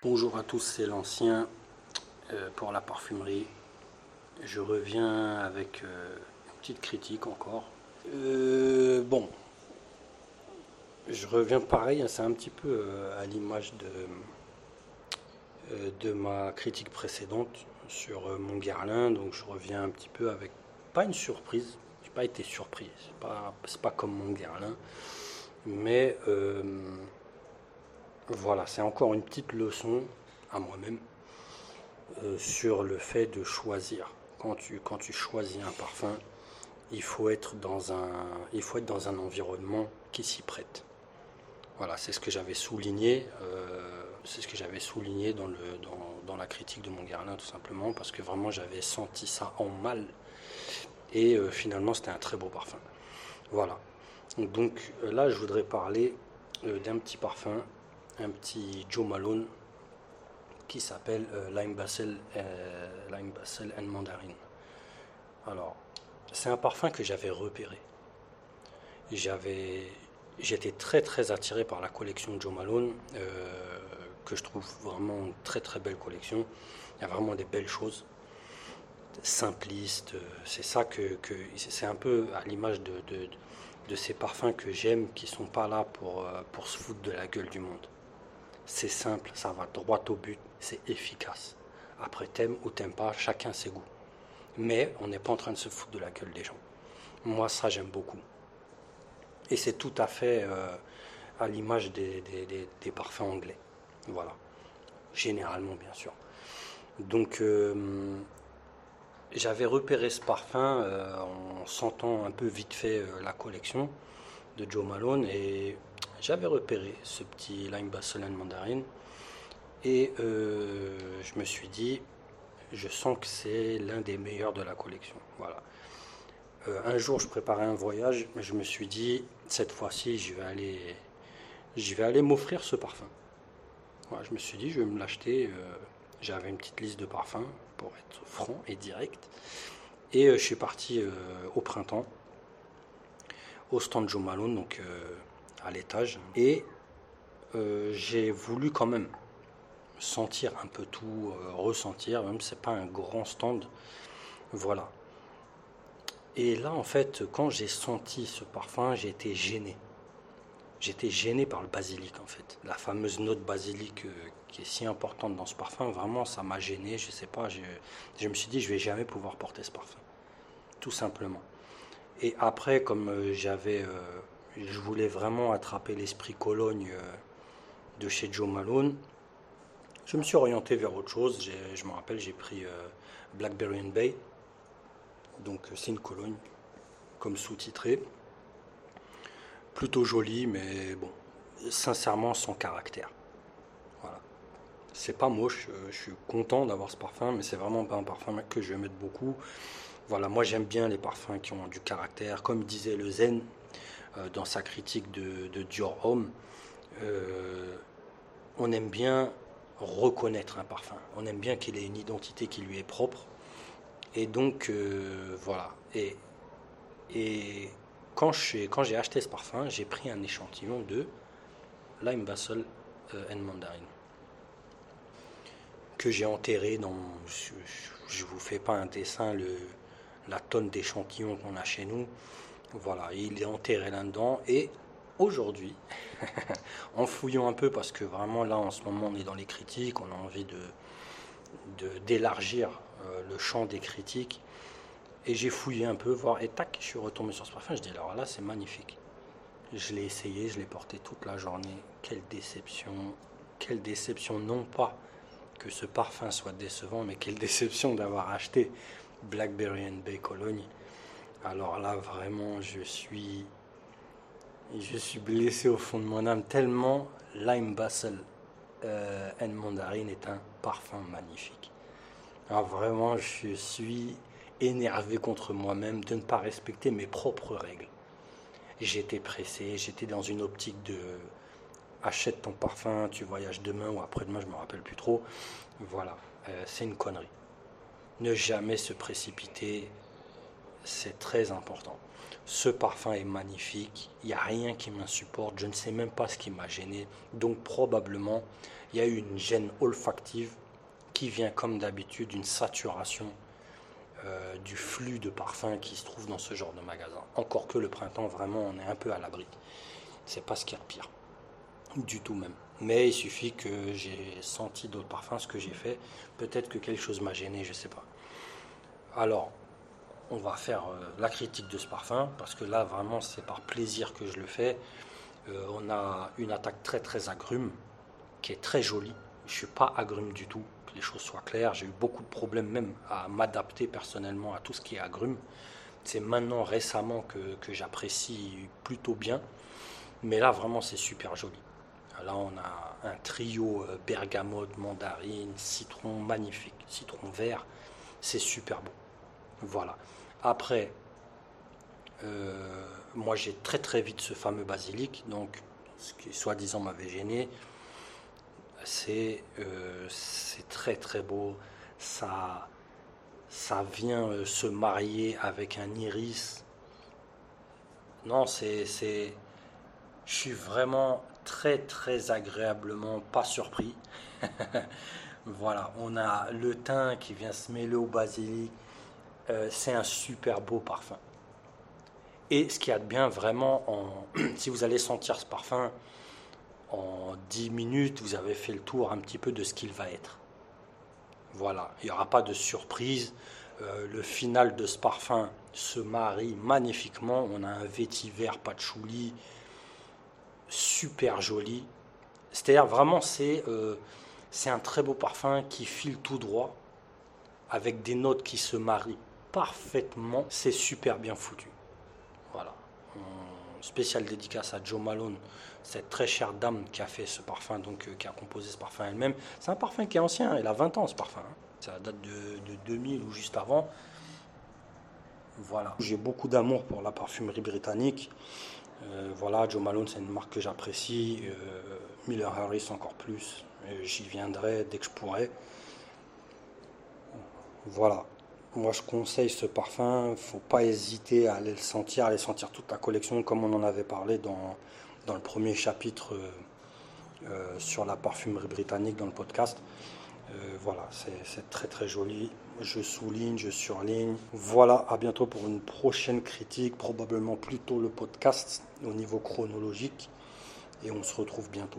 Bonjour à tous, c'est l'ancien euh, pour la parfumerie. Je reviens avec euh, une petite critique encore. Euh, bon, je reviens pareil, c'est un petit peu à l'image de, ma critique précédente sur mon Guerlain. Donc je reviens un petit peu avec pas une surprise, j'ai pas été surpris, c'est pas, pas comme mon Guerlain, mais voilà, c'est encore une petite leçon à moi-même euh, sur le fait de choisir. Quand tu, quand choisis un parfum, il faut être dans un, environnement qui s'y prête. Voilà, c'est ce que j'avais souligné. Euh, c'est ce que j'avais souligné dans, la critique de mon Guerlain, tout simplement, parce que vraiment j'avais senti ça en mal. Et euh, finalement, c'était un très beau parfum. Voilà. Donc là, je voudrais parler d'un petit parfum un petit Joe Malone qui s'appelle euh, Lime, Bassel, euh, and Mandarin. Alors, c'est un parfum que j'avais repéré. J'avais, j'étais très très attiré par la collection Joe Malone, euh, que je trouve vraiment une très très belle collection. Il y a vraiment des belles choses, simplistes. C'est ça que, c'est un peu à l'image de, de, de, ces parfums que j'aime, qui sont pas là pour, pour se foutre de la gueule du monde. C'est simple, ça va droit au but, c'est efficace. Après, t'aimes ou t'aimes pas, chacun ses goûts. Mais on n'est pas en train de se foutre de la gueule des gens. Moi, ça, j'aime beaucoup. Et c'est tout à fait euh, à l'image des, parfums anglais. Voilà. Généralement, bien sûr. Donc, euh, j'avais repéré ce parfum euh, en sentant un peu vite fait la collection Joe Malone et j'avais repéré ce petit lime Barcelone mandarine et euh, je me suis dit, je sens que c'est l'un des meilleurs de la collection. Voilà. Euh, un jour, je préparais un voyage, mais je me suis dit, cette fois-ci, je vais aller, vais m'offrir ce parfum. je me suis dit, je vais me l'acheter. Euh, j'avais une petite liste de parfums pour être franc et direct. Et je suis parti au printemps au stand Joe Malone, donc à l'étage. Et euh, j'ai voulu quand même sentir un peu tout, euh, ressentir, même si c'est pas un grand stand. Voilà. Et là, en fait, quand j'ai senti ce parfum, j'ai été gêné. J'étais gêné par le basilic, en fait. La fameuse note basilic euh, qui est si importante dans ce parfum, vraiment, ça m'a gêné. Je sais pas, je, je me suis dit, je vais jamais pouvoir porter ce parfum. Tout simplement. Et après, comme j'avais je voulais vraiment attraper l'esprit Cologne euh, de chez Joe Malone. Je me suis orienté vers autre chose. Je me rappelle, j'ai pris euh, Blackberry and Bay. Donc euh, c'est une Cologne, comme sous-titré. Plutôt joli, mais bon, sincèrement sans caractère. Voilà. C'est pas moche, je suis content d'avoir ce parfum, mais c'est vraiment pas un parfum que je vais mettre beaucoup. Voilà, moi j'aime bien les parfums qui ont du caractère. Comme disait le Zen, euh, dans sa critique de, Dior Homme, euh, on aime bien reconnaître un parfum. On aime bien qu'il ait une identité qui lui est propre. Et donc, euh, voilà. Et, quand j'ai acheté ce parfum, j'ai pris un échantillon de Lime Basel and Mandarin que j'ai enterré dans. Je ne vous fais pas un dessin, le, la tonne d'échantillons qu'on a chez nous. Voilà, il est enterré là-dedans. Et aujourd'hui, en fouillant un peu, parce que vraiment là en ce moment on est dans les critiques, on a envie de d'élargir euh, le champ des critiques. Et j'ai fouillé un peu, voir, et tac, je suis retombé sur ce parfum. Je dis alors là, c'est magnifique. Je l'ai essayé, je l'ai porté toute la journée. Quelle déception, quelle déception, non pas que ce parfum soit décevant, mais quelle déception d'avoir acheté Blackberry and Bay Cologne alors là, vraiment, je suis, je suis blessé au fond de mon âme tellement Lime Basel euh, and Mandarin est un parfum magnifique. Alors vraiment, je suis énervé contre moi-même de ne pas respecter mes propres règles. J'étais pressé, j'étais dans une optique de achète ton parfum, tu voyages demain ou après-demain, je me rappelle plus trop. Voilà, euh, c'est une connerie. Ne jamais se précipiter c'est très important. Ce parfum est magnifique, il n'y a rien qui m'insupporte, je ne sais même pas ce qui m'a gêné. Donc probablement, il y a eu une gêne olfactive qui vient comme d'habitude d'une saturation euh, du flux de parfums qui se trouve dans ce genre de magasin. Encore que le printemps, vraiment, on est un peu à l'abri. C'est pas ce qu'il y a de pire. Du tout même. Mais il suffit que j'ai senti d'autres parfums, ce que j'ai fait. Peut-être que quelque chose m'a gêné, je sais pas. Alors, on va faire euh, la critique de ce parfum, parce que là, vraiment, c'est par plaisir que je le fais. Euh, on a une attaque très très agrume, qui est très jolie. Je suis pas agrume du tout, que les choses soient claires. J'ai eu beaucoup de problèmes même à m'adapter personnellement à tout ce qui est agrume. C'est maintenant récemment que j'apprécie plutôt bien. Mais là, vraiment, c'est super joli. Là, on a un trio euh, bergamote, mandarine, citron magnifique, citron vert. C'est super beau. Voilà. Après, euh, moi j'ai très très vite ce fameux basilic, donc ce qui soi-disant m'avait gêné, c'est euh, très très beau, ça, ça vient se marier avec un iris. Non, c'est. Je suis vraiment très très agréablement pas surpris. voilà, on a le thym qui vient se mêler au basilic euh, c'est un super beau parfum. Et ce qu'il y a de bien vraiment, si vous allez sentir ce parfum, en 10 minutes, vous avez fait le tour un petit peu de ce qu'il va être. Voilà, il n'y aura pas de surprise. Euh, le final de ce parfum se marie magnifiquement. On a un vétiver patchouli super joli. C'est-à-dire vraiment euh, c'est un très beau parfum qui file tout droit avec des notes qui se marient parfaitement. C'est super bien foutu. Voilà. spécial dédicace à Joe Malone, cette très chère dame qui a fait ce parfum, donc euh, qui a composé ce parfum elle-même. C'est un parfum qui est ancien, elle a 20 ans ce parfum. Hein. Ça date de, 2000 ou juste avant. Voilà. J'ai beaucoup d'amour pour la parfumerie britannique. Euh, voilà, Joe Malone, c'est une marque que j'apprécie. Euh, Miller Harris encore plus. J'y viendrai dès que je pourrai. Voilà. Moi, je conseille ce parfum. Il faut pas hésiter à aller le sentir, à aller sentir toute la collection, comme on en avait parlé dans, le premier chapitre euh, euh, sur la parfumerie britannique dans le podcast. Euh, voilà, c'est très très joli. Je souligne, je surligne. Voilà, à bientôt pour une prochaine critique, probablement plutôt le podcast au niveau chronologique. Et on se retrouve bientôt.